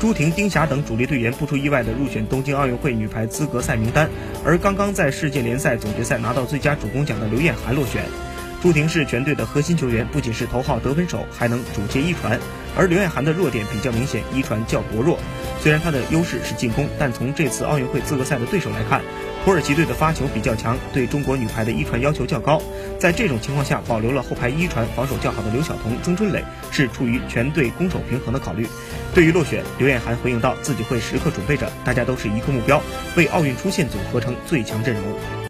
朱婷、丁霞等主力队员不出意外的入选东京奥运会女排资格赛名单，而刚刚在世界联赛总决赛拿到最佳主攻奖的刘晏含落选。朱婷是全队的核心球员，不仅是头号得分手，还能主接一传。而刘晏含的弱点比较明显，一传较薄弱。虽然她的优势是进攻，但从这次奥运会资格赛的对手来看，土耳其队的发球比较强，对中国女排的一传要求较高。在这种情况下，保留了后排一传防守较好的刘晓彤、曾春蕾，是出于全队攻守平衡的考虑。对于落选，刘晏含回应道自己会时刻准备着，大家都是一个目标，为奥运出线组合成最强阵容。